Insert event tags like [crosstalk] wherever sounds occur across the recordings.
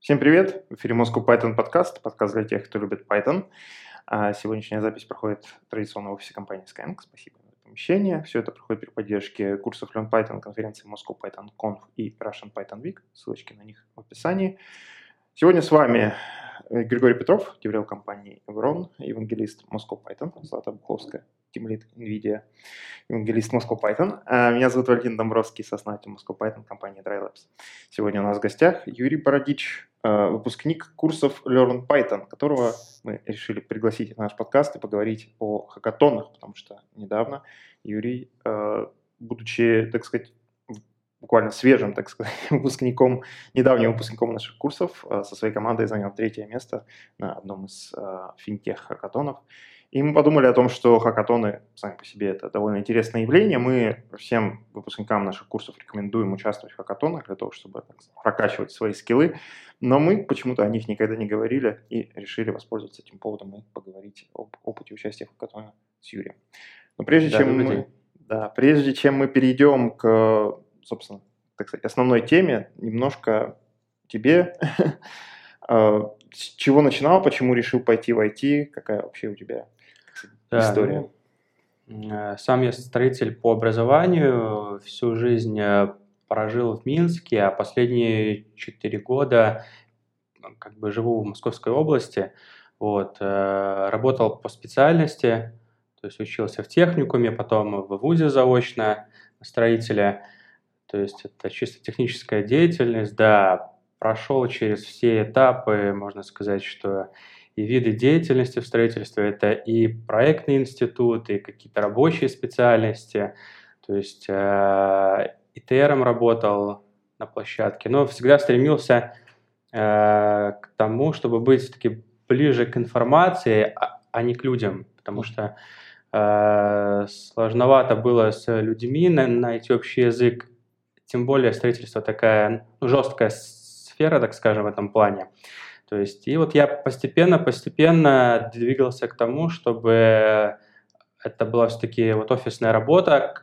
Всем привет! В эфире Moscow Python подкаст, подкаст для тех, кто любит Python. А сегодняшняя запись проходит традиционно в офисе компании Skyeng. Спасибо за помещение. Все это проходит при поддержке курсов Learn Python, конференции Moscow Python Conf и Russian Python Week. Ссылочки на них в описании. Сегодня с вами Григорий Петров, деврел компании Evron, евангелист Moscow Python, Злата Буховская, тимлит NVIDIA, евангелист Moscow Python. А меня зовут Валентин Домбровский, сооснователь Moscow Python компании DryLabs. Сегодня у нас в гостях Юрий Бородич, э, выпускник курсов Learn Python, которого мы решили пригласить на наш подкаст и поговорить о хакатонах, потому что недавно Юрий, э, будучи, так сказать, буквально свежим, так сказать, [laughs] выпускником, недавним выпускником наших курсов, э, со своей командой занял третье место на одном из финтех-хакатонов. И мы подумали о том, что хакатоны сами по себе это довольно интересное явление. Мы всем выпускникам наших курсов рекомендуем участвовать в хакатонах для того, чтобы так, прокачивать свои скиллы. Но мы почему-то о них никогда не говорили и решили воспользоваться этим поводом и поговорить об опыте участия в хакатоне с Юрием. Но прежде, да, чем мы, да, прежде чем мы перейдем к, собственно, так сказать, основной теме, немножко тебе [laughs] а, с чего начинал, почему решил пойти в IT, какая вообще у тебя да, история? Ну, э, сам я строитель по образованию, всю жизнь э, прожил в Минске, а последние четыре года как бы живу в Московской области. Вот, э, работал по специальности, то есть учился в техникуме, потом в ВУЗе заочно строителя. То есть это чисто техническая деятельность, да, прошел через все этапы, можно сказать, что и виды деятельности в строительстве, это и проектный институт, и какие-то рабочие специальности, то есть э, ИТРом работал на площадке, но всегда стремился э, к тому, чтобы быть все-таки ближе к информации, а, а не к людям, потому что э, сложновато было с людьми найти общий язык, тем более строительство такая ну, жесткая сфера, так скажем, в этом плане. То есть, и вот я постепенно-постепенно двигался к тому, чтобы это была все-таки вот офисная работа,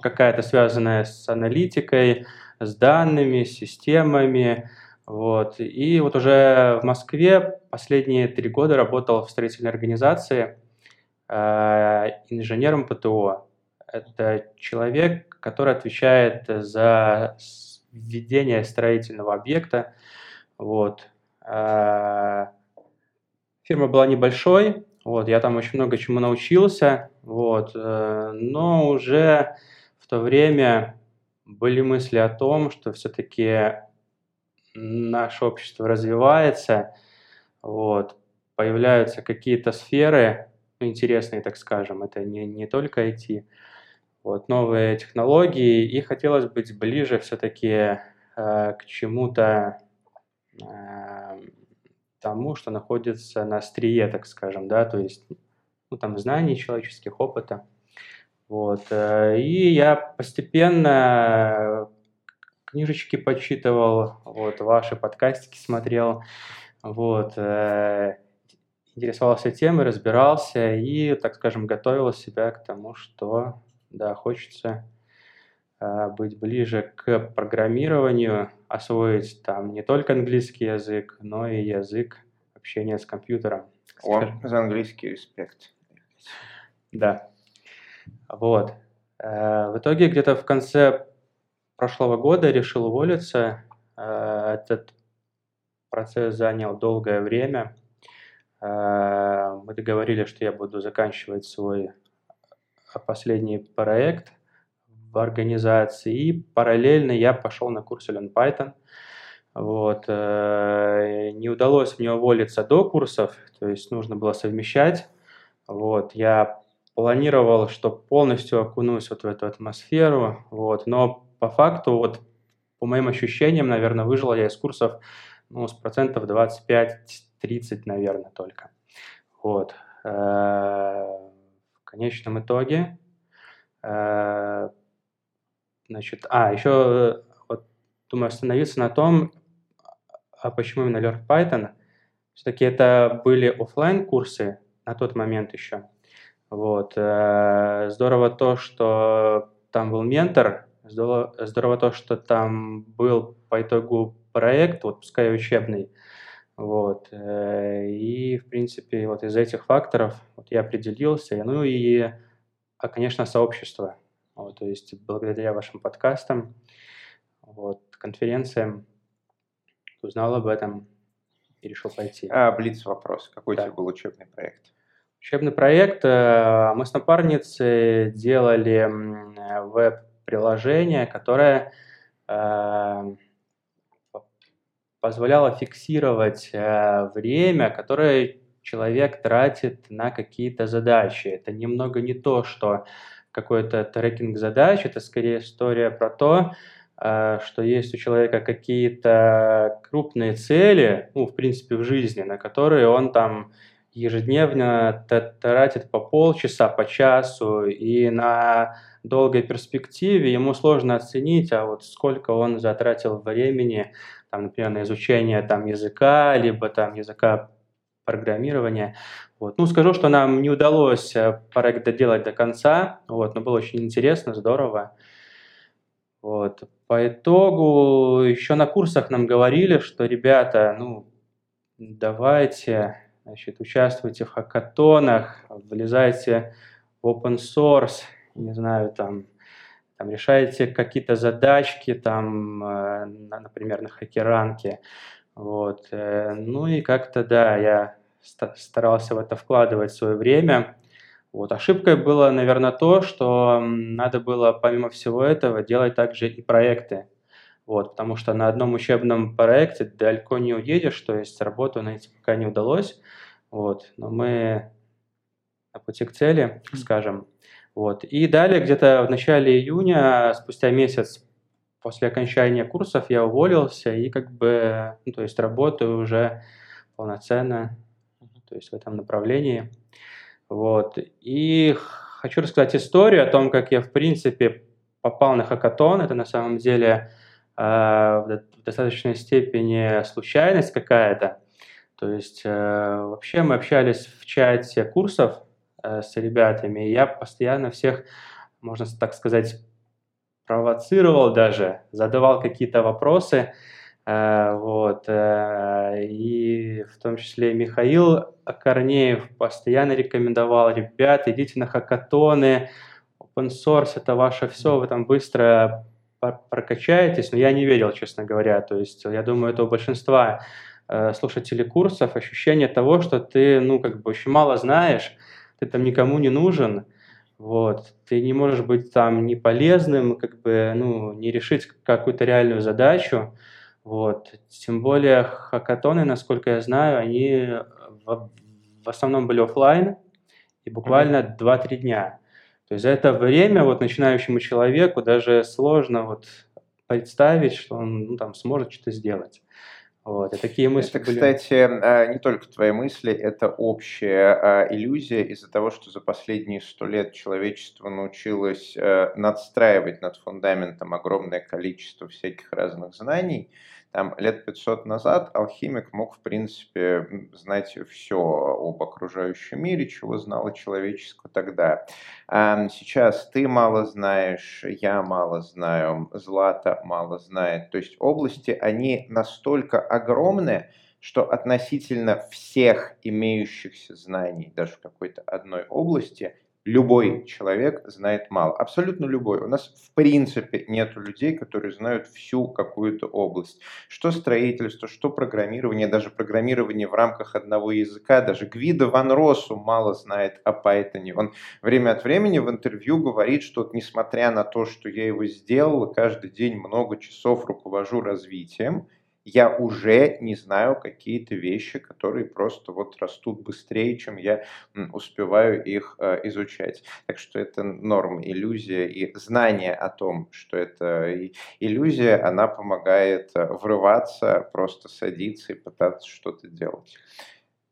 какая-то связанная с аналитикой, с данными, с системами. Вот. И вот уже в Москве последние три года работал в строительной организации э, инженером ПТО. Это человек, который отвечает за введение строительного объекта. Вот. Э, фирма была небольшой, вот, я там очень много чему научился, вот, э, но уже в то время были мысли о том, что все-таки наше общество развивается, вот, появляются какие-то сферы ну, интересные, так скажем, это не, не только IT, вот, новые технологии, и хотелось быть ближе все-таки э, к чему-то э, тому, что находится на острие, так скажем, да, то есть ну, там знаний человеческих, опыта. Вот. Э, и я постепенно книжечки почитывал, вот, ваши подкастики смотрел, вот, э, интересовался темой, разбирался и, так скажем, готовил себя к тому, что да, хочется э, быть ближе к программированию, освоить там не только английский язык, но и язык общения с компьютером. О, за английский респект. Да. Вот. Э, в итоге где-то в конце прошлого года решил уволиться. Э, этот процесс занял долгое время. Мы договорились, что я буду заканчивать свой последний проект в организации, и параллельно я пошел на курс Learn Python. Вот. Э, не удалось мне уволиться до курсов, то есть нужно было совмещать. Вот. Я планировал, что полностью окунусь вот в эту атмосферу, вот. но по факту, вот, по моим ощущениям, наверное, выжил я из курсов ну, с процентов 25-30, наверное, только. Вот. Э, конечном итоге, э, значит, а, еще вот, думаю остановиться на том, а почему именно Learn Python. Все-таки это были офлайн курсы на тот момент еще. Вот. Э, здорово то, что там был ментор, здорово, здорово то, что там был по итогу проект, вот пускай учебный. Вот. Э, и, в принципе, вот из этих факторов вот я определился. Ну и, а, конечно, сообщество. Вот, то есть благодаря вашим подкастам, вот, конференциям узнал об этом и решил пойти. А, Блиц вопрос. Какой да. у тебя был учебный проект? Учебный проект. Э, мы с напарницей делали веб-приложение, которое позволяло фиксировать э, время, которое человек тратит на какие-то задачи. Это немного не то, что какой-то трекинг задач, это скорее история про то, что есть у человека какие-то крупные цели, ну, в принципе, в жизни, на которые он там ежедневно тратит по полчаса, по часу, и на долгой перспективе ему сложно оценить, а вот сколько он затратил времени, там, например, на изучение там, языка, либо там языка программирования. Вот. Ну, скажу, что нам не удалось э, проект доделать до конца, вот, но было очень интересно, здорово. Вот. По итогу еще на курсах нам говорили, что, ребята, ну, давайте Значит, участвуйте в хакатонах, влезайте в open source, не знаю, там, там решаете какие-то задачки, там, э, например, на хакеранке. Вот. Э, ну и как-то, да, я старался в это вкладывать свое время. Вот. Ошибкой было, наверное, то, что надо было, помимо всего этого, делать также и проекты. Вот, потому что на одном учебном проекте далеко не уедешь, то есть работу найти пока не удалось. Вот, но мы на пути к цели, скажем. Вот. И далее, где-то в начале июня, спустя месяц после окончания курсов, я уволился и как бы, ну, то есть работаю уже полноценно, то есть в этом направлении. Вот. И хочу рассказать историю о том, как я, в принципе, попал на хакатон. Это на самом деле э, в достаточной степени случайность какая-то. То есть э, вообще мы общались в чате курсов с ребятами, и я постоянно всех, можно так сказать, провоцировал даже, задавал какие-то вопросы, э, вот, и в том числе Михаил Корнеев постоянно рекомендовал, ребят, идите на хакатоны, open source это ваше все, вы там быстро прокачаетесь, но я не верил, честно говоря, то есть я думаю, это у большинства э, слушателей курсов ощущение того, что ты, ну, как бы очень мало знаешь, ты там никому не нужен, вот, ты не можешь быть там не полезным, как бы, ну, не решить какую-то реальную задачу, вот, тем более хакатоны, насколько я знаю, они в, в основном были офлайн и буквально mm-hmm. 2-3 дня. То есть за это время вот начинающему человеку даже сложно вот представить, что он ну, там сможет что-то сделать. Вот, и такие мысли это, были... кстати, а, не только твои мысли, это общая а, иллюзия из-за того, что за последние сто лет человечество научилось э, надстраивать над фундаментом огромное количество всяких разных знаний, там, лет 500 назад алхимик мог, в принципе, знать все об окружающем мире, чего знало человечество тогда. А сейчас ты мало знаешь, я мало знаю, Злата мало знает. То есть области, они настолько огромные, что относительно всех имеющихся знаний, даже в какой-то одной области, любой человек знает мало. Абсолютно любой. У нас в принципе нет людей, которые знают всю какую-то область. Что строительство, что программирование, даже программирование в рамках одного языка. Даже Гвида Ван Росу мало знает о Python. Он время от времени в интервью говорит, что вот, несмотря на то, что я его сделал, каждый день много часов руковожу развитием, я уже не знаю какие-то вещи, которые просто вот растут быстрее, чем я успеваю их э, изучать. Так что это норм, иллюзия и знание о том, что это иллюзия, она помогает э, врываться, просто садиться и пытаться что-то делать.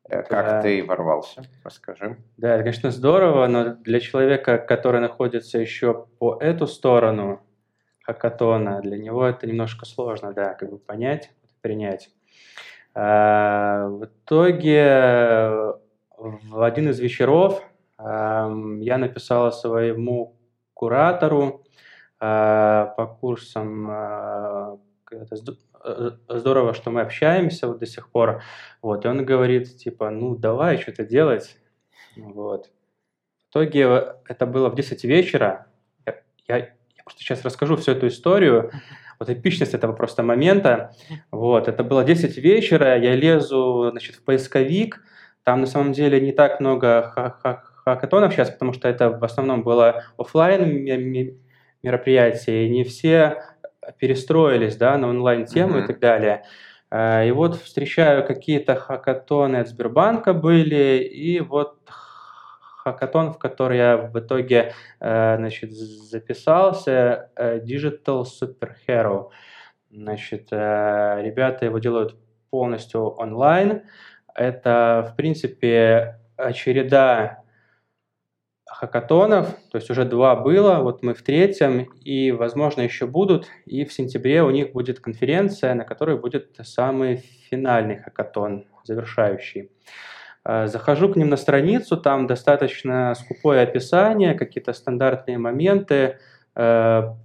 Э, как да. ты ворвался? Расскажи. Да, это, конечно, здорово, но для человека, который находится еще по эту сторону хакатона, для него это немножко сложно, да, как бы понять принять. А, в итоге в один из вечеров я написал своему куратору а, по курсам а, здорово, что мы общаемся вот до сих пор. Вот, и он говорит, типа, ну, давай что-то делать. Вот. В итоге это было в 10 вечера. Я, я просто сейчас расскажу всю эту историю. Вот эпичность этого просто момента. Вот, это было 10 вечера, я лезу, значит, в поисковик. Там на самом деле не так много хакатонов сейчас, потому что это в основном было офлайн мероприятие, и не все перестроились да, на онлайн-тему mm-hmm. и так далее. А, и вот встречаю какие-то хакатоны от Сбербанка были, и вот хакатон, в который я в итоге э, значит, записался, э, Digital Superhero. Значит, э, ребята его делают полностью онлайн. Это, в принципе, череда хакатонов, то есть уже два было, вот мы в третьем, и, возможно, еще будут, и в сентябре у них будет конференция, на которой будет самый финальный хакатон, завершающий. А, захожу к ним на страницу, там достаточно скупое описание, какие-то стандартные моменты, а,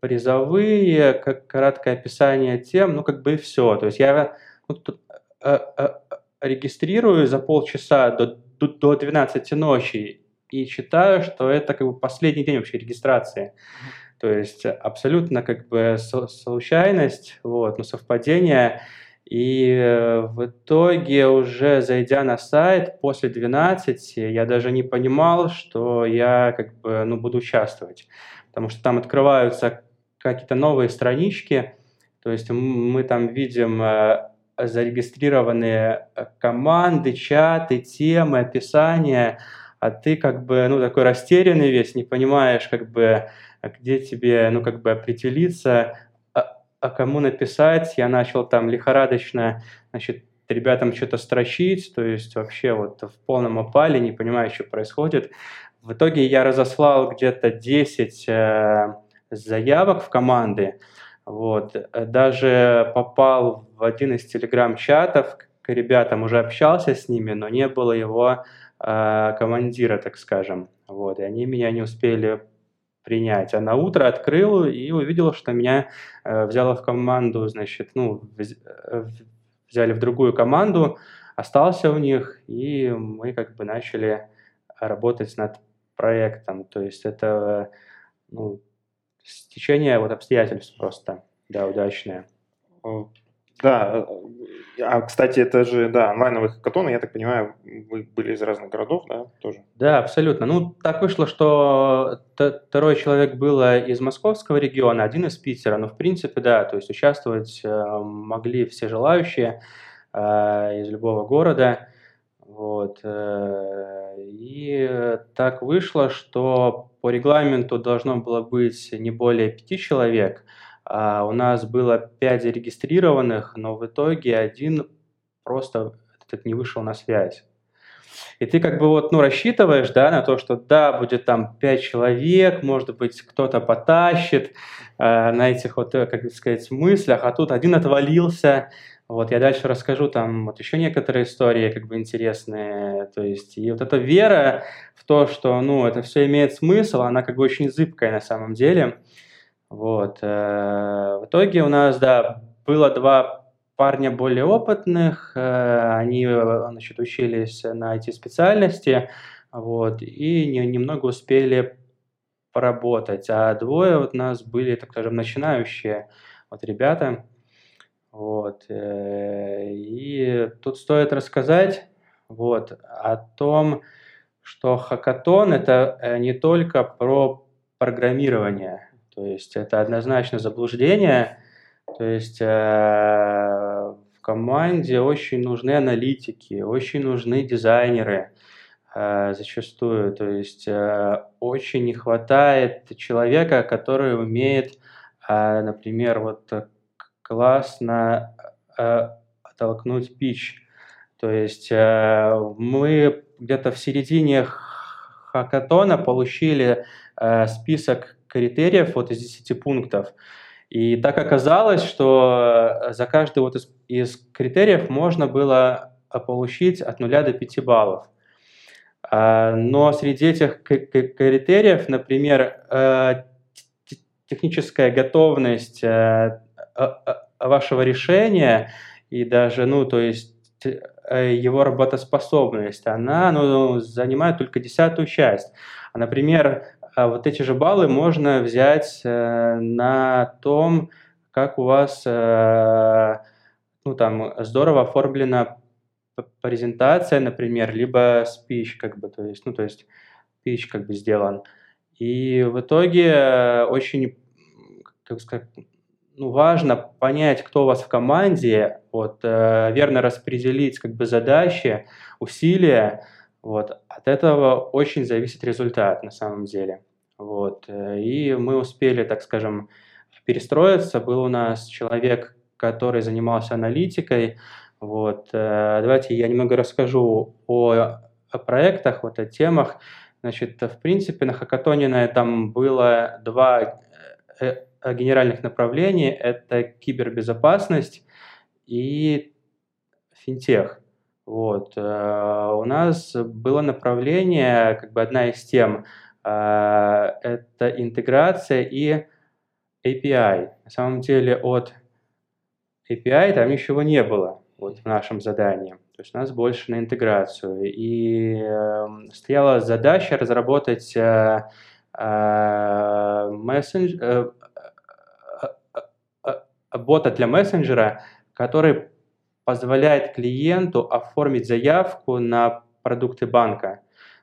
призовые, краткое описание тем, ну как бы и все. То есть я ну, тут, а, регистрирую за полчаса до, до 12 ночи и считаю, что это как бы последний день вообще регистрации. То есть абсолютно как бы случайность, вот, но совпадение. И э, в итоге уже зайдя на сайт после 12, я даже не понимал, что я как бы ну, буду участвовать. Потому что там открываются какие-то новые странички, то есть мы там видим э, зарегистрированные э, команды, чаты, темы, описания, а ты как бы, ну, такой растерянный весь, не понимаешь, как бы, где тебе, ну, как бы определиться, а, кому написать. Я начал там лихорадочно, значит, ребятам что-то строчить, то есть вообще вот в полном опале, не понимаю, что происходит. В итоге я разослал где-то 10 э, заявок в команды, вот, даже попал в один из телеграм-чатов к ребятам, уже общался с ними, но не было его э, командира, так скажем. Вот, и они меня не успели принять. А на утро открыл и увидел, что меня э, взяло в команду, значит, ну, взяли в другую команду, остался у них, и мы как бы начали работать над проектом. То есть это ну, стечение вот обстоятельств просто, да, удачное. Да, э, а, кстати, это же, да, онлайновые хакатоны, я так понимаю, вы были из разных городов, да, тоже? Да, абсолютно. Ну, так вышло, что второй человек был из московского региона, один из Питера, но, в принципе, да, то есть участвовать э, могли все желающие э, из любого города, вот, и так вышло, что по регламенту должно было быть не более пяти человек – а у нас было 5 зарегистрированных, но в итоге один просто этот не вышел на связь. И ты как бы вот, ну, рассчитываешь, да, на то, что да, будет там 5 человек, может быть, кто-то потащит э, на этих вот, э, как сказать, мыслях, а тут один отвалился, вот, я дальше расскажу там вот еще некоторые истории, как бы интересные, то есть, и вот эта вера в то, что, ну, это все имеет смысл, она как бы очень зыбкая на самом деле, вот. Э, в итоге у нас, да, было два парня более опытных, э, они, значит, учились на эти специальности, вот, и немного успели поработать, а двое вот у нас были, так скажем, начинающие вот ребята, вот, э, и тут стоит рассказать, вот, о том, что хакатон – это не только про программирование, то есть это однозначно заблуждение. То есть э, в команде очень нужны аналитики, очень нужны дизайнеры э, зачастую. То есть э, очень не хватает человека, который умеет, например, вот классно оттолкнуть пич. То есть мы где-то в середине хакатона получили список критериев вот из 10 пунктов. И так оказалось, что э, за каждый вот из, из критериев можно было э, получить от 0 до 5 баллов. А, но среди этих критериев, например, э, техническая готовность вашего решения и даже, ну, то есть его работоспособность, она ну, занимает только десятую часть. А, например, вот эти же баллы можно взять э, на том, как у вас э, ну, там, здорово оформлена презентация, например, либо спич, как бы, то есть, ну, то есть спич как бы сделан. И в итоге очень, как сказать, ну, важно понять, кто у вас в команде, вот, э, верно распределить как бы задачи, усилия, вот, от этого очень зависит результат на самом деле. Вот, э, и мы успели, так скажем, перестроиться. Был у нас человек, который занимался аналитикой. Вот, э, давайте я немного расскажу о, о проектах, вот о темах. Значит, в принципе, на хакатоне этом было два Э, генеральных направлений – это кибербезопасность и финтех. Вот. Э, у нас было направление, как бы одна из тем, э, это интеграция и API. На самом деле от API там ничего не было вот, в нашем задании. То есть у нас больше на интеграцию. И э, стояла задача разработать э, э, мессенджер, э, бота для мессенджера, который позволяет клиенту оформить заявку на продукты банка.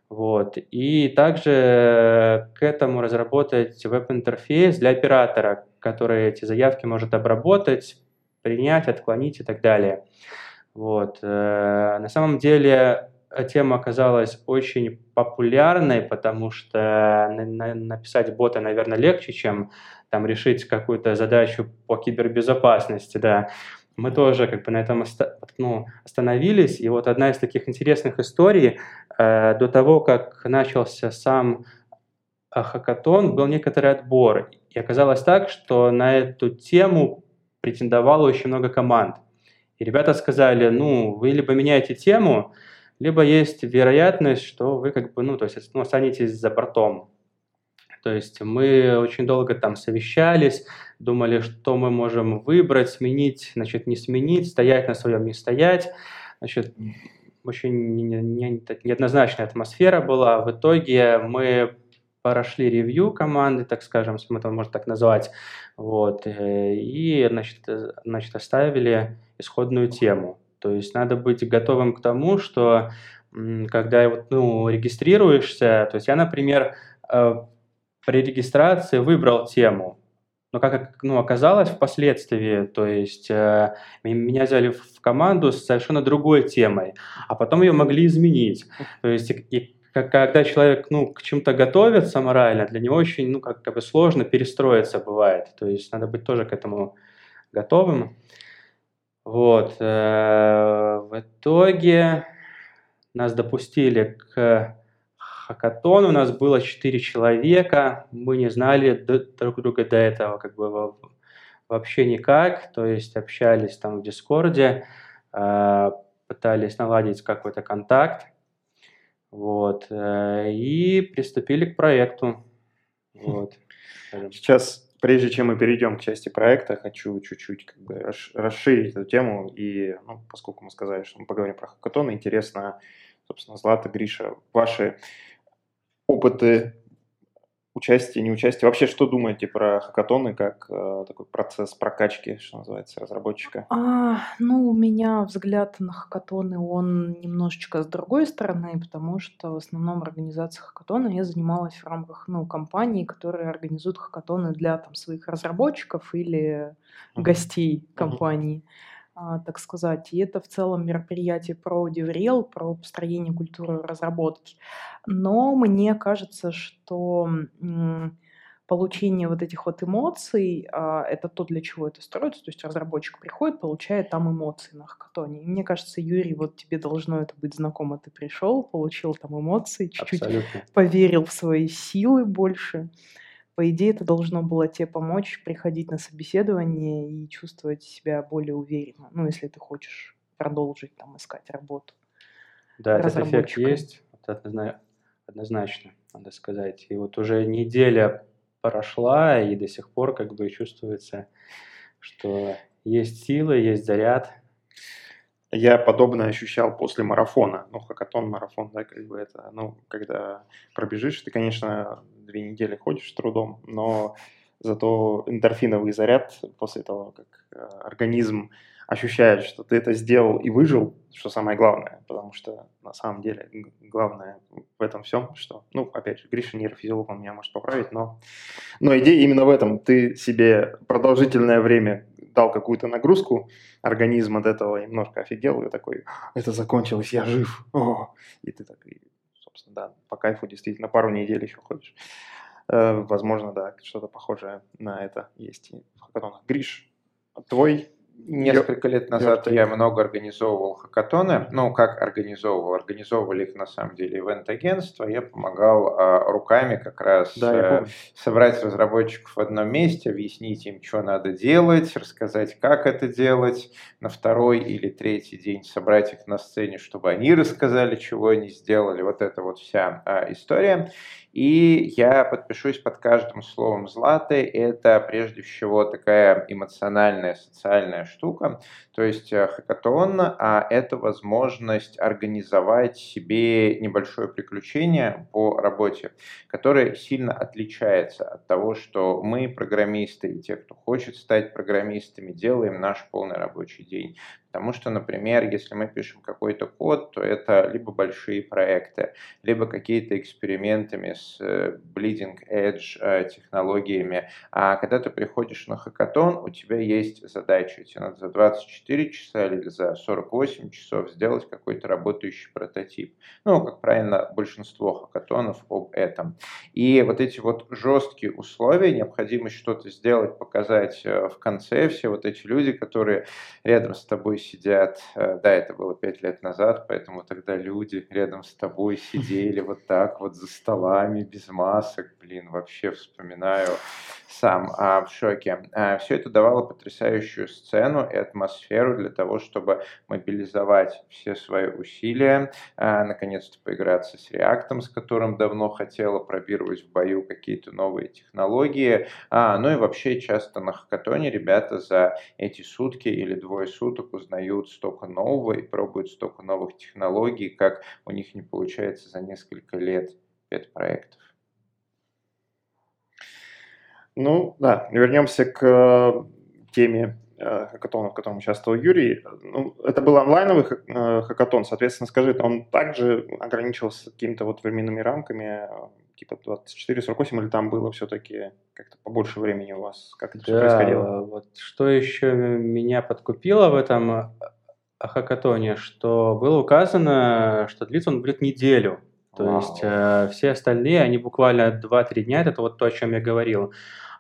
Вот. И также к этому разработать веб-интерфейс для оператора, который эти заявки может обработать, принять, отклонить и так далее. Вот. Э, на самом деле тема оказалась очень популярной, потому что написать бота, наверное, легче, чем там решить какую-то задачу по кибербезопасности, да, мы тоже как бы на этом ну, остановились. И вот одна из таких интересных историй, э, до того, как начался сам э, хакатон, был некоторый отбор. И оказалось так, что на эту тему претендовало очень много команд. И ребята сказали, ну, вы либо меняете тему, либо есть вероятность, что вы как бы, ну, то есть, ну, останетесь за бортом. То есть мы очень долго там совещались, думали, что мы можем выбрать, сменить, значит, не сменить, стоять на своем, не стоять. Значит, очень неоднозначная атмосфера была. В итоге мы прошли ревью команды, так скажем, мы это можно так назвать, вот, э, и, значит, значит, оставили исходную тему. То есть надо быть готовым к тому, что когда ну, регистрируешься, то есть я, например, э, при регистрации выбрал тему. Но как ну, оказалось впоследствии, то есть э, меня взяли в команду с совершенно другой темой, а потом ее могли изменить. То есть и, когда человек ну, к чему-то готовится морально, для него очень ну, как, как бы сложно перестроиться бывает. То есть надо быть тоже к этому готовым. Вот. Э, в итоге нас допустили к хакатон у нас было 4 человека, мы не знали друг друга до этого как бы вообще никак, то есть общались там в Дискорде, а, пытались наладить какой-то контакт, вот, э, и приступили к проекту. Вот. Сейчас, прежде чем мы перейдем к части проекта, хочу чуть-чуть как бы расширить эту тему, и ну, поскольку мы сказали, что мы поговорим про хакатон, интересно, собственно, Злата, Гриша, ваши опыты участия, неучастия. Вообще, что думаете про хакатоны как э, такой процесс прокачки, что называется, разработчика? А, ну, у меня взгляд на хакатоны, он немножечко с другой стороны, потому что в основном организация хакатона я занималась в рамках, ну, компаний, которые организуют хакатоны для там своих разработчиков или uh-huh. гостей компании. Uh-huh. А, так сказать. И это в целом мероприятие про DevRel, про построение культуры разработки. Но мне кажется, что получение вот этих вот эмоций, а, это то, для чего это строится. То есть разработчик приходит, получает там эмоции на хакатоне. И мне кажется, Юрий, вот тебе должно это быть знакомо. Ты пришел, получил там эмоции, чуть-чуть Абсолютно. поверил в свои силы больше. По идее, это должно было тебе помочь приходить на собеседование и чувствовать себя более уверенно, ну, если ты хочешь продолжить там искать работу. Да, этот эффект есть, однозначно, надо сказать. И вот уже неделя прошла, и до сих пор как бы чувствуется, что есть силы, есть заряд. Я подобное ощущал после марафона. Ну, хакатон, марафон, да, как бы это, ну, когда пробежишь, ты, конечно, две недели ходишь с трудом, но зато эндорфиновый заряд после того, как э, организм ощущает, что ты это сделал и выжил, что самое главное, потому что на самом деле главное в этом всем, что, ну, опять же, Гриша нейрофизиолог, он меня может поправить, но, но идея именно в этом. Ты себе продолжительное время дал какую-то нагрузку, организм от этого немножко офигел и такой, это закончилось, я жив. О! И ты так, собственно, да, по кайфу действительно пару недель еще ходишь. Э, возможно, да, что-то похожее на это есть и в. Гриш, твой Несколько лет назад я много организовывал хакатоны. Ну, как организовывал? Организовывали их на самом деле ивент-агентство. Я помогал а, руками как раз да, а, собрать разработчиков в одном месте, объяснить им, что надо делать, рассказать, как это делать. На второй или третий день собрать их на сцене, чтобы они рассказали, чего они сделали. Вот это вот вся а, история. И я подпишусь под каждым словом Златы. Это прежде всего такая эмоциональная, социальная штука. То есть э, хакатон а это возможность организовать себе небольшое приключение по работе, которое сильно отличается от того, что мы, программисты и те, кто хочет стать программистами, делаем наш полный рабочий день. Потому что, например, если мы пишем какой-то код, то это либо большие проекты, либо какие-то экспериментами с э, bleeding edge э, технологиями. А когда ты приходишь на хакатон, у тебя есть задача. Тебе надо за 24 часа или за 48 часов сделать какой-то работающий прототип. Ну, как правильно, большинство хакатонов об этом. И вот эти вот жесткие условия, необходимость что-то сделать, показать э, в конце, все вот эти люди, которые рядом с тобой сидят, э, да, это было пять лет назад, поэтому тогда люди рядом с тобой сидели [laughs] вот так вот за столами, без масок, блин, вообще вспоминаю сам а, в шоке. А, все это давало потрясающую сцену и атмосферу для того, чтобы мобилизовать все свои усилия, а, наконец-то поиграться с реактом, с которым давно хотела, пробировать в бою какие-то новые технологии. А, ну и вообще часто на хакатоне ребята за эти сутки или двое суток узнают столько нового и пробуют столько новых технологий, как у них не получается за несколько лет пет-проектов. Ну, да, вернемся к э, теме хакатона, в котором участвовал Юрий. Ну, это был онлайновый э, хакатон, соответственно, скажи, он также ограничивался какими-то вот временными рамками, типа 24-48, или там было все-таки как-то побольше времени у вас? Как это да, все происходило? Вот что еще меня подкупило в этом хакатоне, что было указано, что длится он будет неделю. То Вау. есть э, все остальные, они буквально 2-3 дня, это вот то, о чем я говорил.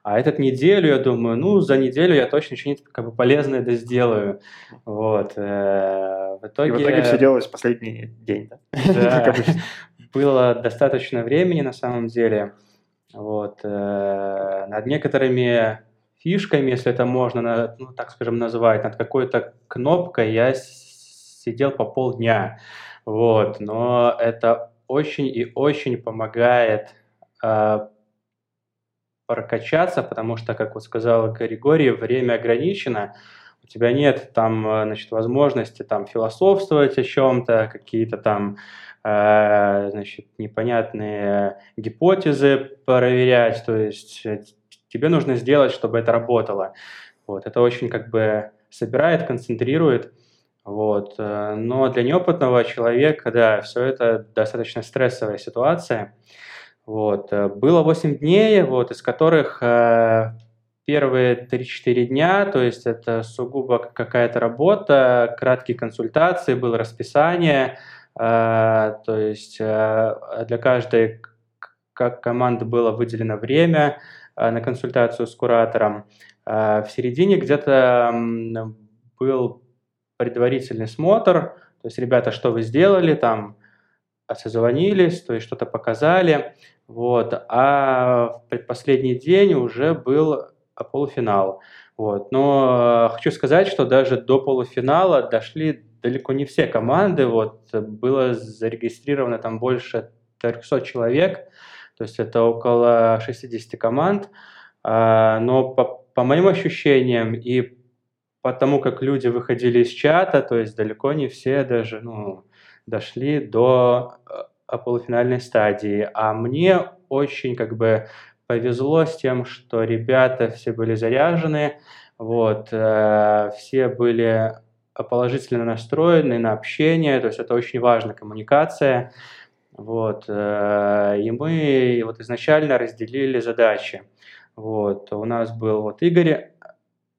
А этот неделю, я думаю, ну, за неделю я точно что-нибудь как бы полезное это сделаю. Вот. Э, в итоге... И в итоге все делалось в последний день, да? Да. [laughs] Было достаточно времени на самом деле. Вот. Э, над некоторыми фишками, если это можно, ну, так скажем, назвать, над какой-то кнопкой я сидел по полдня. Вот. Но это очень и очень помогает э, прокачаться, потому что, как вот сказал Григорий, время ограничено, у тебя нет там, э, значит, возможности там философствовать о чем-то, какие-то там, э, значит, непонятные гипотезы проверять, то есть э, тебе нужно сделать, чтобы это работало. Вот, это очень как бы собирает, концентрирует, вот. Э, но для неопытного человека, да, все это достаточно стрессовая ситуация. Вот. Э, было 8 дней, вот, из которых э, первые 3-4 дня, то есть это сугубо какая-то работа, краткие консультации, было расписание, то есть для каждой как команды было выделено время на консультацию с куратором. В середине где-то был предварительный смотр, то есть, ребята, что вы сделали, там, созвонились, то есть что-то показали, вот, а в предпоследний день уже был полуфинал, вот, но хочу сказать, что даже до полуфинала дошли далеко не все команды, вот, было зарегистрировано там больше 300 человек, то есть это около 60 команд, а, но по, по моим ощущениям и потому как люди выходили из чата, то есть далеко не все даже ну, дошли до э, полуфинальной стадии. А мне очень как бы повезло с тем, что ребята все были заряжены, вот, э, все были положительно настроены на общение, то есть это очень важная коммуникация. Вот, э, и мы вот изначально разделили задачи. Вот, у нас был вот Игорь,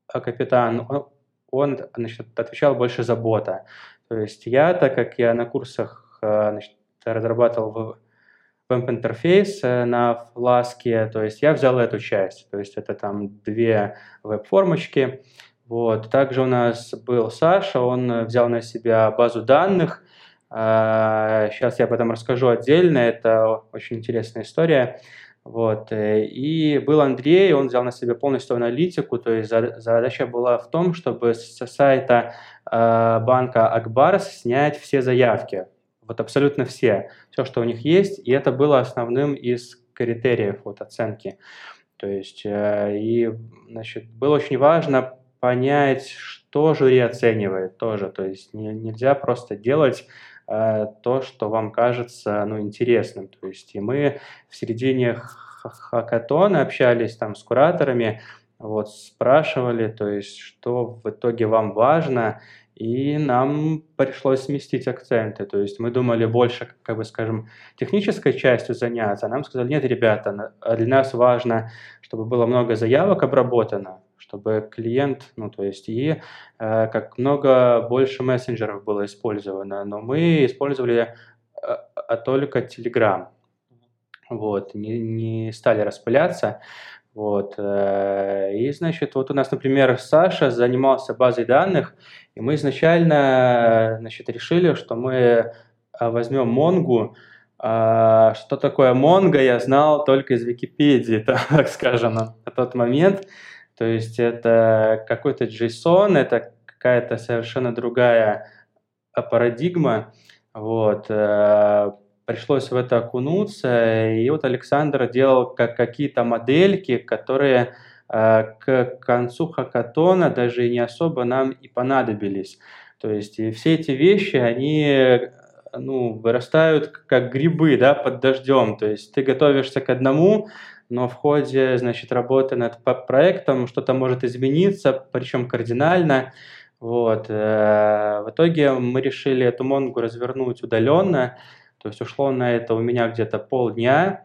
а капитан, он, он значит, отвечал больше за бота. То есть я, так как я на курсах э, значит, разрабатывал веб-интерфейс э, на Flask, то есть я взял эту часть. То есть это там две веб-формочки. Вот. Также у нас был Саша, он взял на себя базу данных. Сейчас я об этом расскажу отдельно, это очень интересная история. Вот. Э, и был Андрей, он взял на себя полностью аналитику, то есть задача была в том, чтобы с сайта банка Акбарс снять все заявки, вот абсолютно все, все, что у них есть, и это было основным из критериев вот, оценки. То есть, э, и, значит, было очень важно понять, что жюри оценивает тоже, то есть не, нельзя просто делать Э, то, что вам кажется ну, интересным. То есть и мы в середине хакатона общались там с кураторами, вот, спрашивали, то есть, что в итоге вам важно, и нам пришлось сместить акценты. То есть мы думали больше, как бы скажем, технической частью заняться, а нам сказали, нет, ребята, для нас важно, чтобы было много заявок обработано, чтобы клиент, ну то есть и э, как много больше мессенджеров было использовано, но мы использовали э, а только Telegram, вот, не, не стали распыляться, вот, э, и значит, вот у нас, например, Саша занимался базой данных, и мы изначально, значит, решили, что мы э, возьмем Монгу, а, что такое Монго, я знал только из Википедии, [laughs] так скажем, на тот момент. То есть это какой-то JSON, это какая-то совершенно другая а, парадигма. Вот. Пришлось в это окунуться, и вот Александр делал как какие-то модельки, которые э, к концу хакатона даже не особо нам и понадобились. То есть и все эти вещи, они ну, вырастают как грибы да, под дождем. То есть ты готовишься к одному, но в ходе, значит, работы над проектом что-то может измениться, причем кардинально. Вот. Э, в итоге мы решили эту Монгу развернуть удаленно, то есть ушло на это у меня где-то полдня,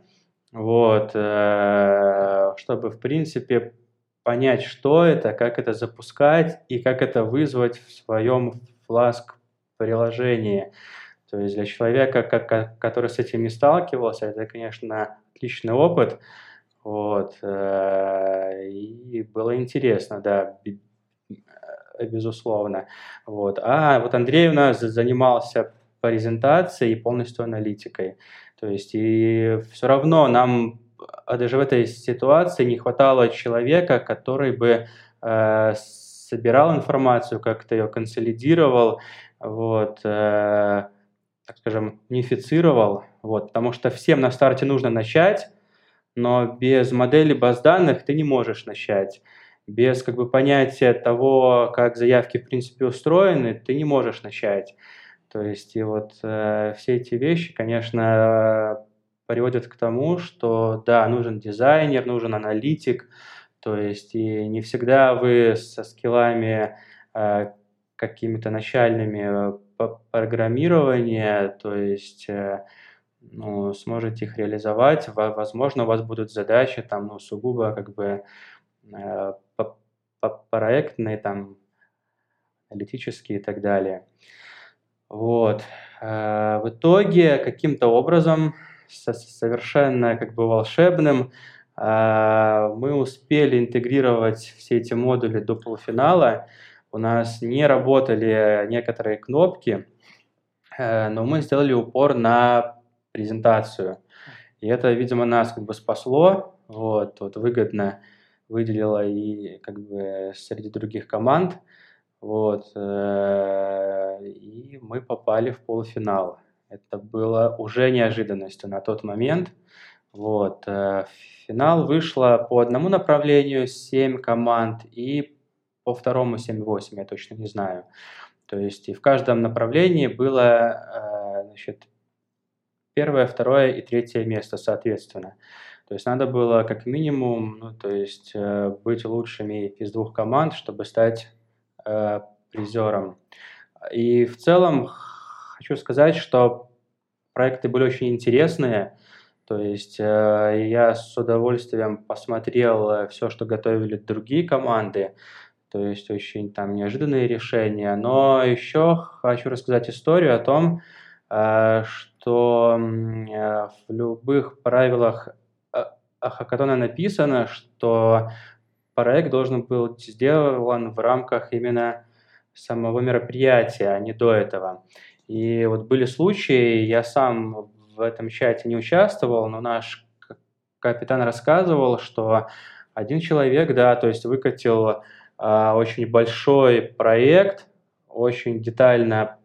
вот, э, чтобы, в принципе, понять, что это, как это запускать и как это вызвать в своем Flask приложении. То есть для человека, который с этим не сталкивался, это, конечно, отличный опыт. Вот. Э, и было интересно, да, э, безусловно. Вот. А вот Андрей у нас занимался презентацией и полностью аналитикой. То есть и все равно нам а даже в этой ситуации не хватало человека, который бы э, собирал информацию, как-то ее консолидировал, вот, э, так скажем, унифицировал, вот, потому что всем на старте нужно начать, но без модели баз данных ты не можешь начать. Без как бы, понятия того, как заявки в принципе устроены, ты не можешь начать. То есть и вот э, все эти вещи, конечно, приводят к тому, что да, нужен дизайнер, нужен аналитик, то есть и не всегда вы со скиллами э, какими-то начальными э, программирования, то есть э, ну, сможете их реализовать. Возможно, у вас будут задачи там, ну, сугубо как бы э, проектные, там, аналитические и так далее. Вот. Э, в итоге каким-то образом, совершенно как бы волшебным, э, мы успели интегрировать все эти модули до полуфинала. У нас не работали некоторые кнопки, э, но мы сделали упор на презентацию. И это, видимо, нас как бы спасло, вот, вот выгодно выделило и как бы среди других команд, вот, э, и мы попали в полуфинал. Это было уже неожиданностью на тот момент. Вот, э, в финал вышло по одному направлению 7 команд и по второму 7.8, я точно не знаю. То есть и в каждом направлении было значит, первое, второе и третье место, соответственно. То есть надо было как минимум, ну, то есть э, быть лучшими из двух команд, чтобы стать э, призером. И в целом хочу сказать, что проекты были очень интересные. То есть э, я с удовольствием посмотрел э, все, что готовили другие команды. То есть очень там неожиданные решения. Но еще хочу рассказать историю о том, э, что э, в любых правилах хакатона написано, что проект должен был сделан в рамках именно самого мероприятия, а не до этого. И вот были случаи, я сам в этом чате не участвовал, но наш капитан рассказывал, что один человек, да, то есть выкатил а, очень большой проект, очень детально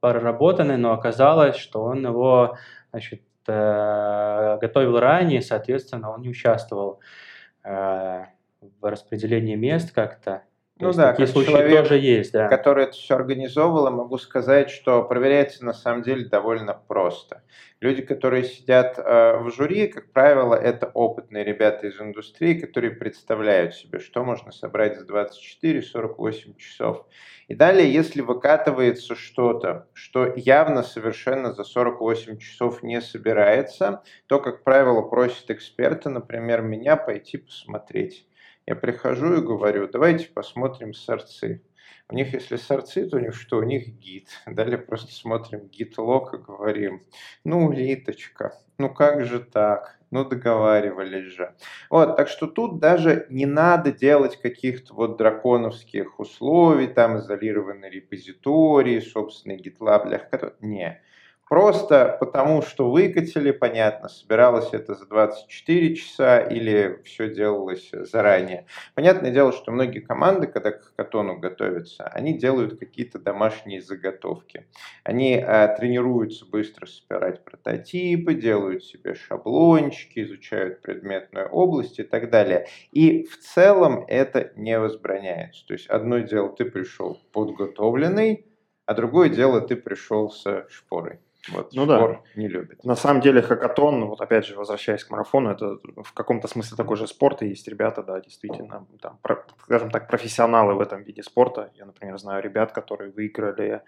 проработанный, но оказалось, что он его, значит, э, готовил ранее, соответственно, он не участвовал э, в распределении мест как-то. Ну да, такие случаи человек, тоже есть, да. Который это все организовывал, могу сказать, что проверяется на самом деле довольно просто. Люди, которые сидят э, в жюри, как правило, это опытные ребята из индустрии, которые представляют себе, что можно собрать за 24-48 часов. И далее, если выкатывается что-то, что явно совершенно за 48 часов не собирается, то, как правило, просит эксперта, например, меня пойти посмотреть. Я прихожу и говорю, давайте посмотрим сорцы. У них, если сорцы, то у них что? У них гид. Далее просто смотрим гид-лог и говорим, ну, Литочка, ну как же так? Ну, договаривались же. Вот, так что тут даже не надо делать каких-то вот драконовских условий, там изолированные репозитории, собственный GitLab для. Не. Просто потому, что выкатили, понятно, собиралось это за 24 часа или все делалось заранее. Понятное дело, что многие команды, когда к катону готовятся, они делают какие-то домашние заготовки. Они а, тренируются быстро собирать прототипы, делают себе шаблончики, изучают предметную область и так далее. И в целом это не возбраняется. То есть одно дело, ты пришел подготовленный, а другое дело, ты пришел с шпорой. Вот, ну да. не любит. На самом деле хакатон, вот опять же, возвращаясь к марафону, это в каком-то смысле такой же спорт, и есть ребята, да, действительно, там, про, скажем так, профессионалы в этом виде спорта. Я, например, знаю ребят, которые выиграли,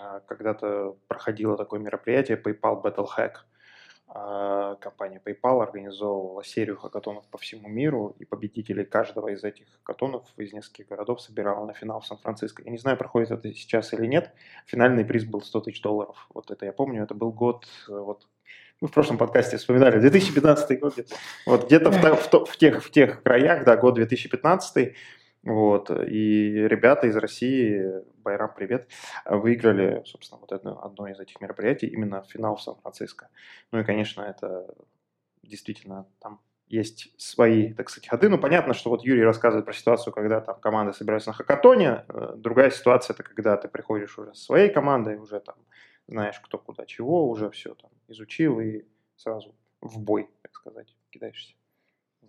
а, когда-то проходило такое мероприятие PayPal Battle Hack – компания PayPal организовывала серию хакатонов по всему миру, и победителей каждого из этих хакатонов из нескольких городов собирала на финал в Сан-Франциско. Я не знаю, проходит это сейчас или нет. Финальный приз был 100 тысяч долларов. Вот это я помню, это был год, э, вот мы в прошлом подкасте вспоминали, 2015 год где-то. Вот где-то в, в, в, тех, в тех краях, да, год 2015 вот, и ребята из России, Байрам, привет, выиграли, собственно, вот это одно из этих мероприятий, именно финал в Сан-Франциско. Ну и, конечно, это действительно там есть свои, так сказать, ходы. Ну, понятно, что вот Юрий рассказывает про ситуацию, когда там команды собираются на хакатоне. Э, другая ситуация – это когда ты приходишь уже со своей командой, уже там знаешь, кто куда чего, уже все там изучил и сразу в бой, так сказать, кидаешься.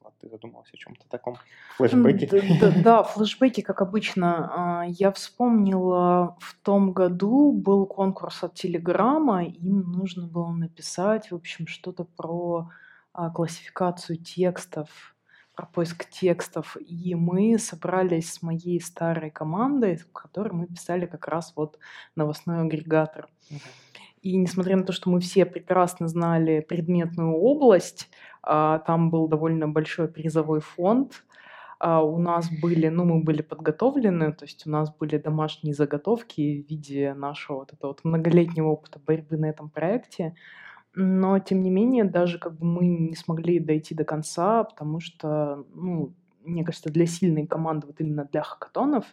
Влад, ты задумалась о чем-то таком? Флэшбэки? Да, да, да, флэшбэки, как обычно. А, я вспомнила, в том году был конкурс от Телеграма, им нужно было написать, в общем, что-то про а, классификацию текстов, про поиск текстов. И мы собрались с моей старой командой, в которой мы писали как раз вот новостной агрегатор. И несмотря на то, что мы все прекрасно знали предметную область, там был довольно большой призовой фонд. А, у нас были, ну, мы были подготовлены, то есть у нас были домашние заготовки в виде нашего вот этого вот многолетнего опыта борьбы на этом проекте. Но, тем не менее, даже как бы мы не смогли дойти до конца, потому что, ну, мне кажется, для сильной команды, вот именно для хакатонов,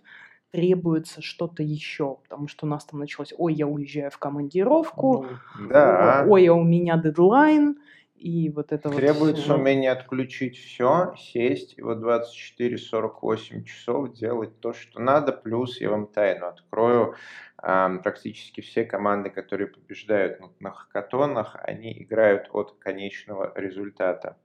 требуется что-то еще, потому что у нас там началось, ой, я уезжаю в командировку, ну, да. ой, а у меня дедлайн, и вот это Требуется вот... умение отключить все, сесть и вот 24-48 часов делать то, что надо. Плюс я вам тайну открою. Практически все команды, которые побеждают на хакатонах, они играют от конечного результата.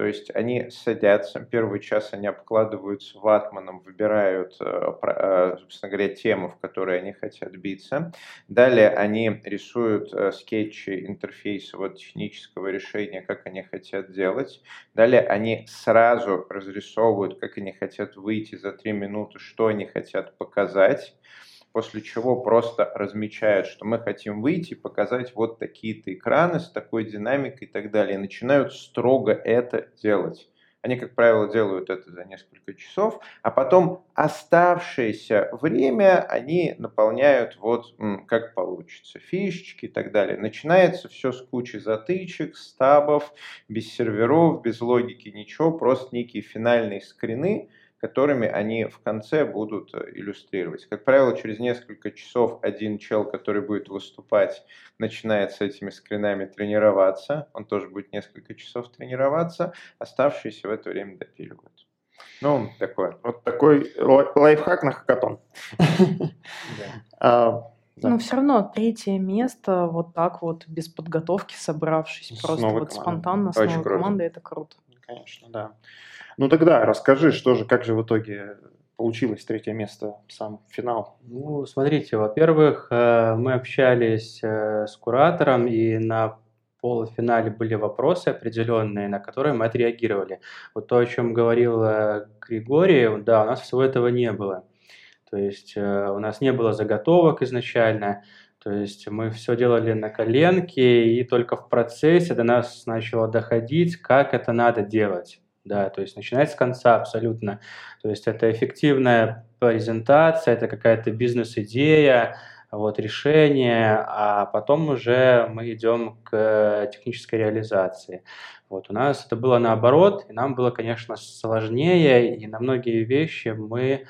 То есть они садятся, первый час они обкладываются ватманом, выбирают, э, э, собственно говоря, тему, в которой они хотят биться. Далее они рисуют э, скетчи интерфейса вот, технического решения, как они хотят делать. Далее они сразу разрисовывают, как они хотят выйти за три минуты, что они хотят показать после чего просто размечают, что мы хотим выйти показать вот такие-то экраны с такой динамикой и так далее. И начинают строго это делать. Они, как правило, делают это за несколько часов, а потом оставшееся время они наполняют вот как получится, фишечки и так далее. Начинается все с кучи затычек, стабов, без серверов, без логики, ничего, просто некие финальные скрины, которыми они в конце будут э, иллюстрировать. Как правило, через несколько часов один чел, который будет выступать, начинает с этими скринами тренироваться. Он тоже будет несколько часов тренироваться, оставшиеся в это время допиливают. Ну, такое. Вот такой лайфхак на хакатон. [laughs] А, Но все равно третье место вот так вот без подготовки собравшись, просто вот спонтанно с новой командой, это круто. Конечно, да. Ну тогда расскажи, что же, как же в итоге получилось третье место, сам финал? Ну, смотрите, во-первых, э, мы общались э, с куратором, и на полуфинале были вопросы определенные, на которые мы отреагировали. Вот то, о чем говорил э, Григорий, да, у нас всего этого не было. То есть у нас не было заготовок изначально, то есть мы все делали на коленке, и только в процессе до нас начало доходить, как это надо делать да, то есть начинать с конца абсолютно. То есть это эффективная презентация, это какая-то бизнес-идея, вот решение, а потом уже мы идем к технической реализации. Вот у нас это было наоборот, и нам было, конечно, сложнее, и на многие вещи мы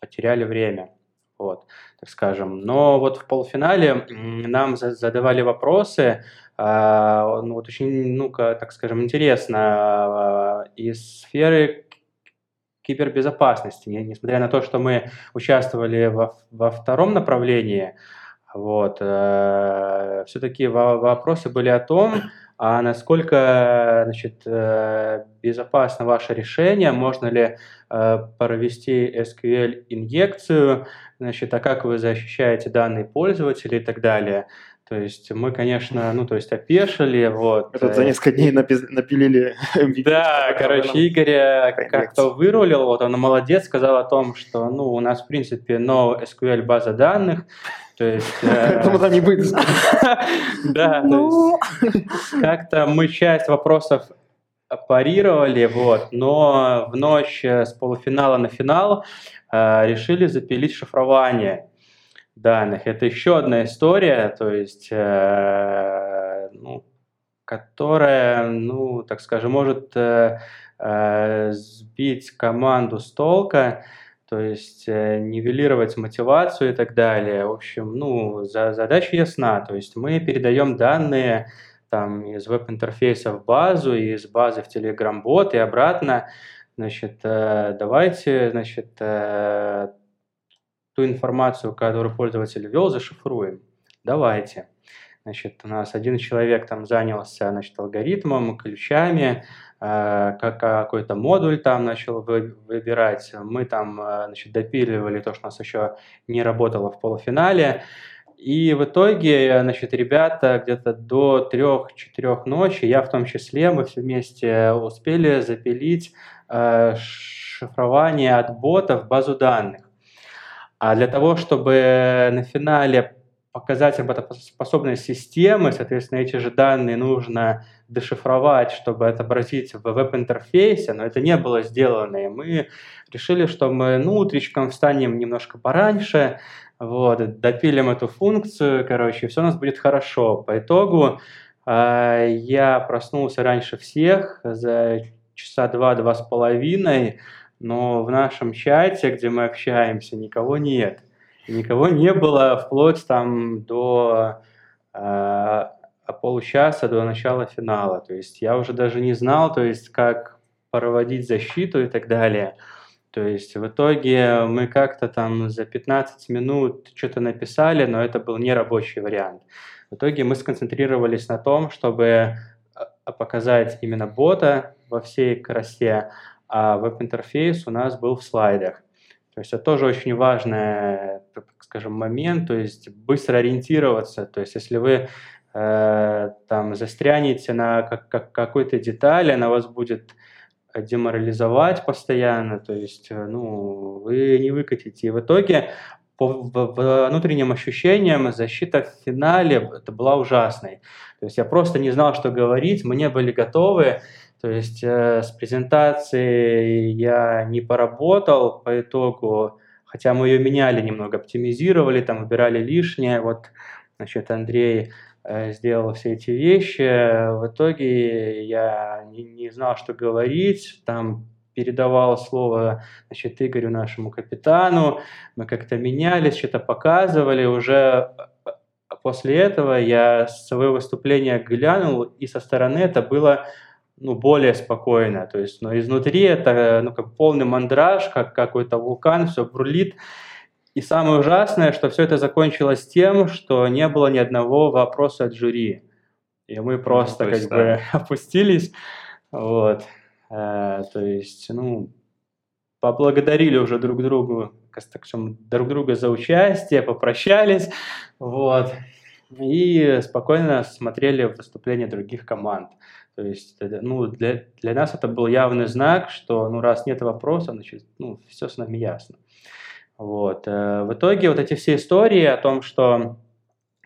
потеряли время, вот, так скажем. Но вот в полуфинале нам задавали вопросы, ну, вот очень, ну-ка, так скажем, интересно, а, из сферы кибербезопасности, несмотря на то, что мы участвовали во, во втором направлении, вот, э, все-таки вопросы были о том, а насколько значит, э, безопасно ваше решение, можно ли э, провести SQL-инъекцию, значит, а как вы защищаете данные пользователей и так далее. То есть мы, конечно, ну, то есть опешили, вот. Этот за э, несколько дней напилили [laughs] Да, короче, Игоря как-то вырулил, вот он молодец, сказал о том, что, ну, у нас, в принципе, no SQL база данных, то есть... [laughs] Поэтому там не будет. [laughs] Да, то ну. есть как-то мы часть вопросов парировали, вот, но в ночь с полуфинала на финал э, решили запилить шифрование данных. Это еще одна история, то есть, э, ну, которая, ну, так скажем, может э, э, сбить команду с толка, то есть э, нивелировать мотивацию и так далее. В общем, ну, за, задача ясна, то есть мы передаем данные там из веб-интерфейса в базу, из базы в Telegram-бот и обратно. Значит, э, давайте, значит, э, ту информацию, которую пользователь ввел, зашифруем. Давайте. Значит, у нас один человек там занялся значит, алгоритмом, ключами, э, какой-то модуль там начал выбирать. Мы там э, значит, допиливали то, что у нас еще не работало в полуфинале. И в итоге, значит, ребята где-то до 3-4 ночи, я в том числе, мы все вместе успели запилить э, шифрование от бота в базу данных. А для того, чтобы на финале показать работоспособность системы, соответственно, эти же данные нужно дешифровать, чтобы отобразить в веб-интерфейсе, но это не было сделано, и мы решили, что мы ну, утречком встанем немножко пораньше, вот, допилим эту функцию, короче, все у нас будет хорошо. По итогу э, я проснулся раньше всех за часа два-два с половиной, но в нашем чате, где мы общаемся, никого нет. никого не было вплоть там до э, получаса до начала финала. То есть я уже даже не знал, то есть как проводить защиту и так далее. То есть в итоге мы как-то там за 15 минут что-то написали, но это был не рабочий вариант. В итоге мы сконцентрировались на том, чтобы а, показать именно бота во всей красе, а веб-интерфейс у нас был в слайдах. То есть это тоже очень важный, так скажем, момент, то есть быстро ориентироваться. То есть если вы э, там застрянете на как, как, какой-то детали, она вас будет деморализовать постоянно, то есть, э, ну, вы не выкатите. И в итоге по внутренним ощущениям защита в финале это была ужасной. То есть я просто не знал, что говорить, мы не были готовы. То есть э, с презентацией я не поработал по итогу, хотя мы ее меняли немного, оптимизировали, там выбирали лишнее. Вот, значит, Андрей Э, сделал все эти вещи. В итоге я не, не знал, что говорить. Там передавал слово значит, Игорю, нашему капитану. Мы как-то менялись, что-то показывали. Уже э, после этого я свое выступление глянул, и со стороны это было ну, более спокойно. То есть, но изнутри это ну, как полный мандраж, как какой-то вулкан, все бурлит. И самое ужасное, что все это закончилось тем, что не было ни одного вопроса от жюри. И мы просто ну, как бы [laughs] опустились. Вот. Э, то есть, ну, поблагодарили уже друг другу, так скажем, друг друга за участие, попрощались. Вот. И спокойно смотрели выступления других команд. То есть, ну, для, для нас это был явный знак, что, ну, раз нет вопроса, значит, ну, все с нами ясно. Вот. Э, в итоге вот эти все истории о том, что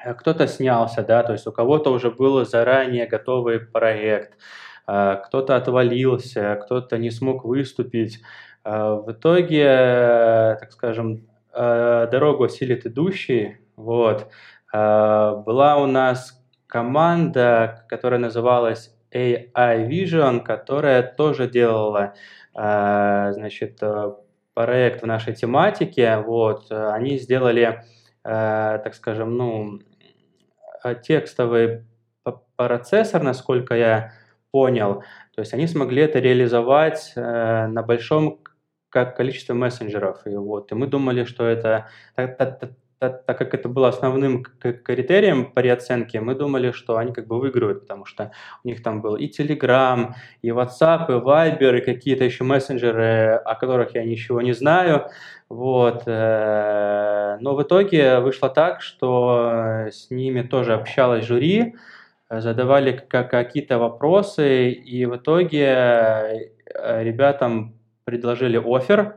э, кто-то снялся, да, то есть у кого-то уже был заранее готовый проект, э, кто-то отвалился, кто-то не смог выступить. В итоге, так скажем, дорогу осилит идущий. Вот. Была у нас команда, которая называлась AI Vision, которая тоже делала значит, проект в нашей тематике, вот, э, они сделали, э, так скажем, ну, э, текстовый процессор, насколько я понял, то есть они смогли это реализовать на большом количестве мессенджеров. И, вот, и мы думали, что это так, как это было основным критерием при оценке, мы думали, что они как бы выиграют, потому что у них там был и Telegram, и WhatsApp, и Viber, и какие-то еще мессенджеры, о которых я ничего не знаю. Вот. Э, но в итоге вышло так, что с ними тоже общалась жюри, задавали какие-то вопросы, и в итоге э, ребятам предложили офер,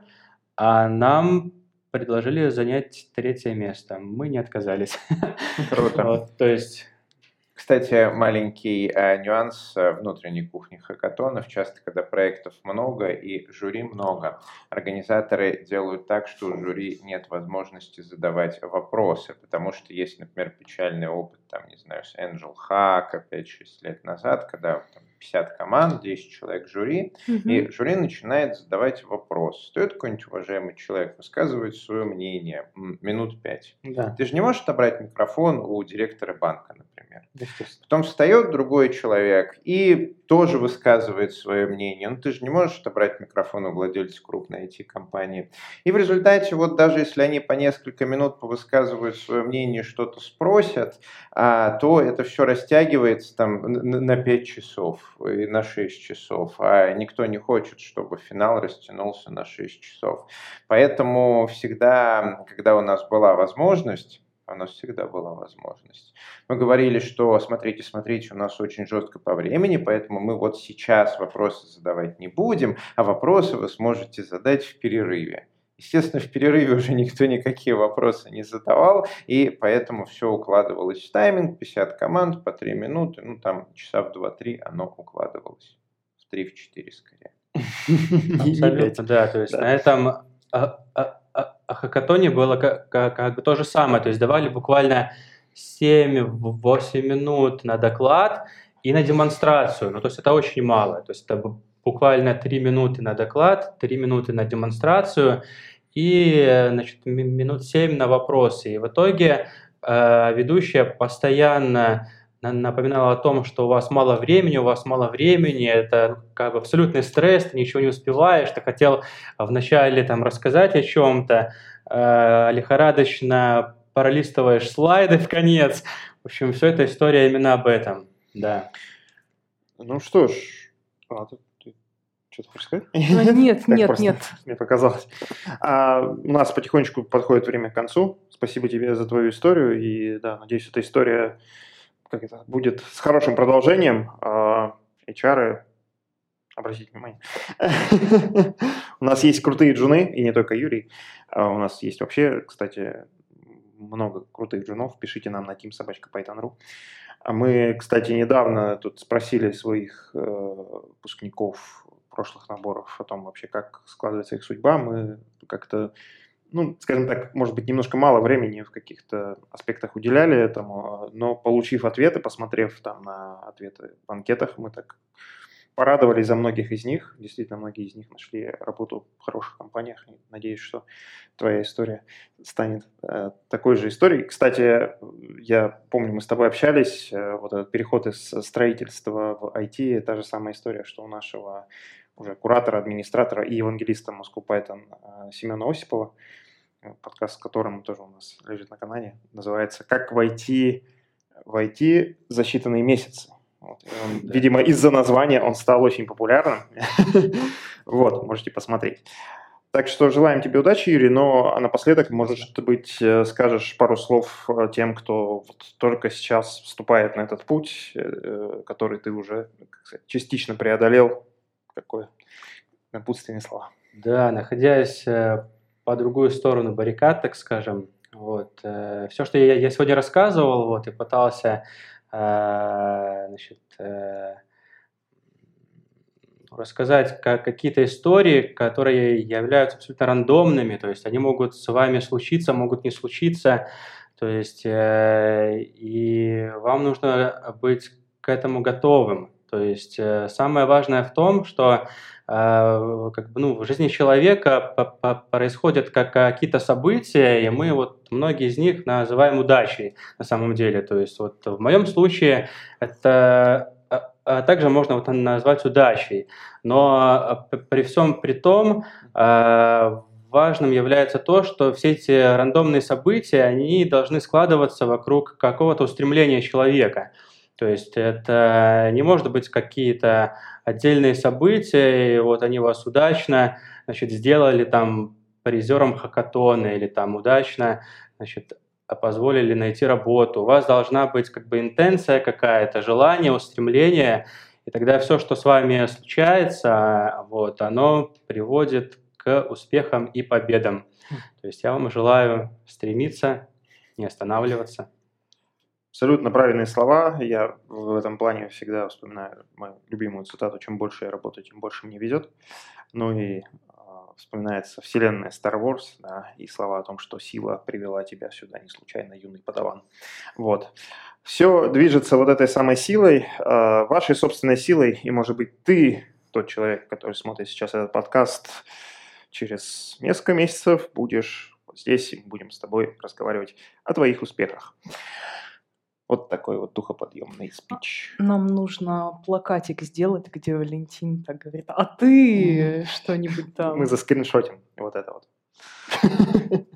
а нам предложили занять третье место. Мы не отказались. Круто. Вот, то есть кстати, маленький э, нюанс э, внутренней кухни хакатонов. Часто, когда проектов много и жюри много, организаторы делают так, что у жюри нет возможности задавать вопросы, потому что есть, например, печальный опыт, там, не знаю, с Angel Hack 5-6 лет назад, когда там, 50 команд, 10 человек жюри, угу. и жюри начинает задавать вопрос. Стоит какой-нибудь уважаемый человек высказывать свое мнение минут 5. Да. Ты же не можешь отобрать микрофон у директора банка, например. Потом встает другой человек и тоже высказывает свое мнение. Ну, ты же не можешь отобрать микрофон у владельца крупной IT-компании. И в результате, вот даже если они по несколько минут повысказывают свое мнение, что-то спросят, а, то это все растягивается там на 5 часов и на 6 часов, а никто не хочет, чтобы финал растянулся на 6 часов. Поэтому всегда, когда у нас была возможность, у нас всегда была возможность. Мы говорили, что смотрите, смотрите, у нас очень жестко по времени, поэтому мы вот сейчас вопросы задавать не будем, а вопросы вы сможете задать в перерыве. Естественно, в перерыве уже никто никакие вопросы не задавал, и поэтому все укладывалось в тайминг, 50 команд по 3 минуты, ну там часа в 2-3 оно укладывалось. В 3-4 скорее. [laughs] Абсолютно, да, то есть на этом а, а, хакатоне было как бы то же самое, то есть давали буквально 7-8 минут на доклад и на демонстрацию, ну то есть это очень мало, то есть это буквально 3 минуты на доклад, 3 минуты на демонстрацию, и значит, минут 7 на вопросы. И в итоге э, ведущая постоянно напоминала о том, что у вас мало времени, у вас мало времени, это как бы абсолютный стресс, ты ничего не успеваешь, ты хотел вначале там рассказать о чем-то, э, лихорадочно пролистываешь слайды в конец. В общем, все эта история именно об этом, да. Ну что ж, а, ты что-то хочешь сказать? А, нет, [laughs] нет, нет. Мне показалось. А, у нас потихонечку подходит время к концу. Спасибо тебе за твою историю. И да, надеюсь, эта история как это, будет с хорошим продолжением. А, HR, обратите внимание. [laughs] У нас есть крутые джуны, и не только Юрий. А у нас есть вообще, кстати, много крутых джунов. Пишите нам на teamsobachka.python.ru. А мы, кстати, недавно тут спросили своих э, выпускников прошлых наборов о том вообще, как складывается их судьба. Мы как-то ну, скажем так, может быть, немножко мало времени в каких-то аспектах уделяли этому, но получив ответы, посмотрев там на ответы в анкетах, мы так порадовались за многих из них. Действительно, многие из них нашли работу в хороших компаниях. Надеюсь, что твоя история станет э, такой же историей. Кстати, я помню, мы с тобой общались, э, вот этот переход из строительства в IT, та же самая история, что у нашего уже куратора, администратора и евангелиста Moscow Python э, Семена Осипова, подкаст с которым тоже у нас лежит на канале, называется «Как войти в IT за считанные месяцы». Вот. Он, да. Видимо, из-за названия он стал очень популярным. [laughs] вот, можете посмотреть. Так что желаем тебе удачи, Юрий, но напоследок, может быть, э, скажешь пару слов тем, кто вот только сейчас вступает на этот путь, который ты уже сказать, частично преодолел Какое напутственные слова. Да, находясь э, по другую сторону баррикад, так скажем, вот, э, все, что я, я сегодня рассказывал, вот, и пытался, э, значит, э, рассказать как, какие-то истории, которые являются абсолютно рандомными, то есть они могут с вами случиться, могут не случиться, то есть и вам нужно быть к этому готовым. То есть э, самое важное в том, что э, как бы, ну, в жизни человека происходят как какие-то события, и мы вот многие из них называем удачей на самом деле. То есть вот в моем случае это а, а также можно вот назвать удачей. Но при всем при том э, важным является то, что все эти рандомные события, они должны складываться вокруг какого-то устремления человека. То есть это не может быть какие-то отдельные события, и вот они вас удачно значит, сделали там призером хакатона или там удачно значит, позволили найти работу. У вас должна быть как бы интенция какая-то, желание, устремление, и тогда все, что с вами случается, вот, оно приводит к успехам и победам. Хм. То есть я вам желаю стремиться, не останавливаться. Абсолютно правильные слова. Я в этом плане всегда вспоминаю мою любимую цитату «Чем больше я работаю, тем больше мне везет». Ну и э, вспоминается вселенная Star Wars, да, и слова о том, что сила привела тебя сюда, не случайно, юный подаван. Вот. Все движется вот этой самой силой, э, вашей собственной силой, и, может быть, ты, тот человек, который смотрит сейчас этот подкаст, через несколько месяцев будешь вот здесь, и будем с тобой разговаривать о твоих успехах. Вот такой вот духоподъемный спич. Нам нужно плакатик сделать, где Валентин так говорит, а ты что-нибудь [laughs] там. Мы заскриншотим вот это вот. [laughs]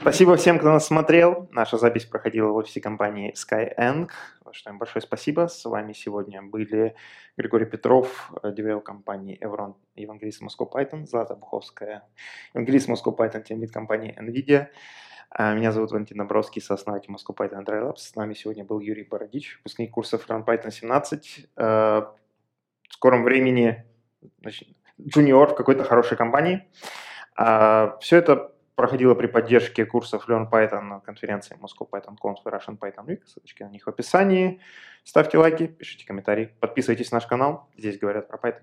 Спасибо всем, кто нас смотрел. Наша запись проходила в офисе компании Skyeng. Что им большое спасибо. С вами сегодня были Григорий Петров, DevRel компании Evron, евангелист Moscow Python, Злата Буховская, евангелист Moscow Python, тем компании NVIDIA. А, меня зовут Валентин Набровский, сооснователь Moscow Python Dry Labs. С нами сегодня был Юрий Бородич, выпускник курсов Run Python 17. В скором времени джуниор в какой-то хорошей компании. А, Все это проходило при поддержке курсов Learn Python на конференции Moscow Python Conf и Russian Python Week. Ссылочки на них в описании. Ставьте лайки, пишите комментарии, подписывайтесь на наш канал. Здесь говорят про Python.